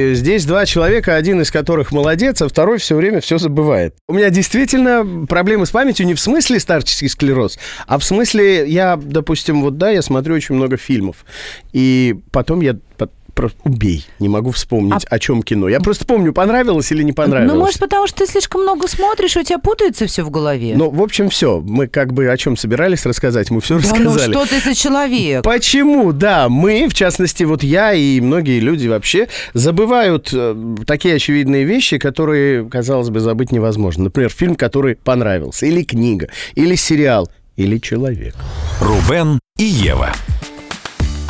Здесь два человека, один из которых молодец, а второй все время все забывает. У меня действительно проблемы с памятью не в смысле старческий склероз, а в смысле я, допустим, вот да, я смотрю очень много фильмов, и потом я просто убей, не могу вспомнить, а... о чем кино. Я просто помню, понравилось или не понравилось. Ну, может, потому что ты слишком много смотришь, у тебя путается все в голове. Ну, в общем, все. Мы как бы о чем собирались рассказать, мы все да рассказали. Ну, что ты за человек? Почему? Да, мы, в частности, вот я и многие люди вообще забывают э, такие очевидные вещи, которые, казалось бы, забыть невозможно. Например, фильм, который понравился, или книга, или сериал, или человек. Рубен и Ева.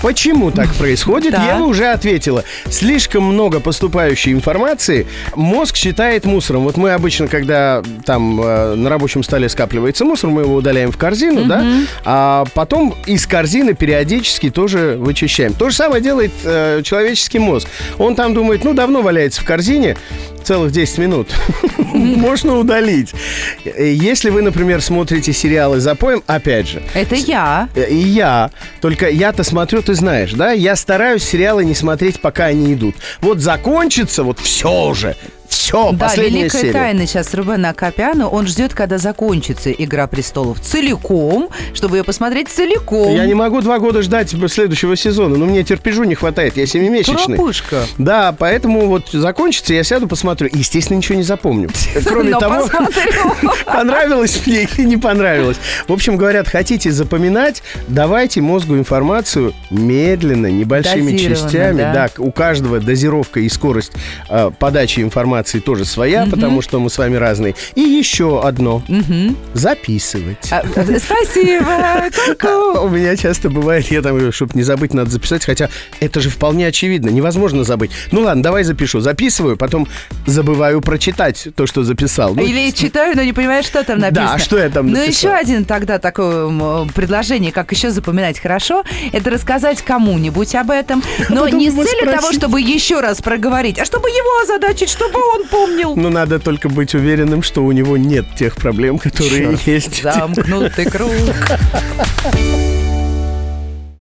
Почему так происходит? Да. Ева уже ответила. Слишком много поступающей информации мозг считает мусором. Вот мы обычно, когда там э, на рабочем столе скапливается мусор, мы его удаляем в корзину, да, а потом из корзины периодически тоже вычищаем. То же самое делает э, человеческий мозг. Он там думает, ну, давно валяется в корзине, целых 10 минут. Можно удалить. Если вы, например, смотрите сериалы за поем, опять же. Это я. И я. Только я-то смотрю, ты знаешь, да? Я стараюсь сериалы не смотреть, пока они идут. Вот закончится, вот все уже. Все, Да, последняя великая серия. тайна сейчас Рубена Акопяна. Он ждет, когда закончится «Игра престолов» целиком, чтобы ее посмотреть целиком. Я не могу два года ждать следующего сезона, но мне терпежу не хватает, я семимесячный. Торопышка. Да, поэтому вот закончится, я сяду, посмотрю. Естественно, ничего не запомню. Кроме того, понравилось мне или не понравилось. В общем, говорят, хотите запоминать, давайте мозгу информацию медленно, небольшими частями. да. у каждого дозировка и скорость э, подачи информации тоже своя, потому что мы с вами разные. И еще одно. Записывать. А, э, Спасибо. Ку-ку. У меня часто бывает, я там, чтобы не забыть, надо записать, хотя это же вполне очевидно, невозможно забыть. Ну ладно, давай запишу. Записываю, потом забываю прочитать то, что записал. Ну, Или читаю, но не понимаю, что там написано. Да, что я там Ну, написал? еще один тогда такое предложение, как еще запоминать хорошо, это рассказать кому-нибудь об этом. Но потом не с целью того, чтобы еще раз проговорить, а чтобы его озадачить, чтобы он помнил. Ну, надо только быть уверенным, что у него нет тех проблем, которые Чёрт, есть. Замкнутый круг.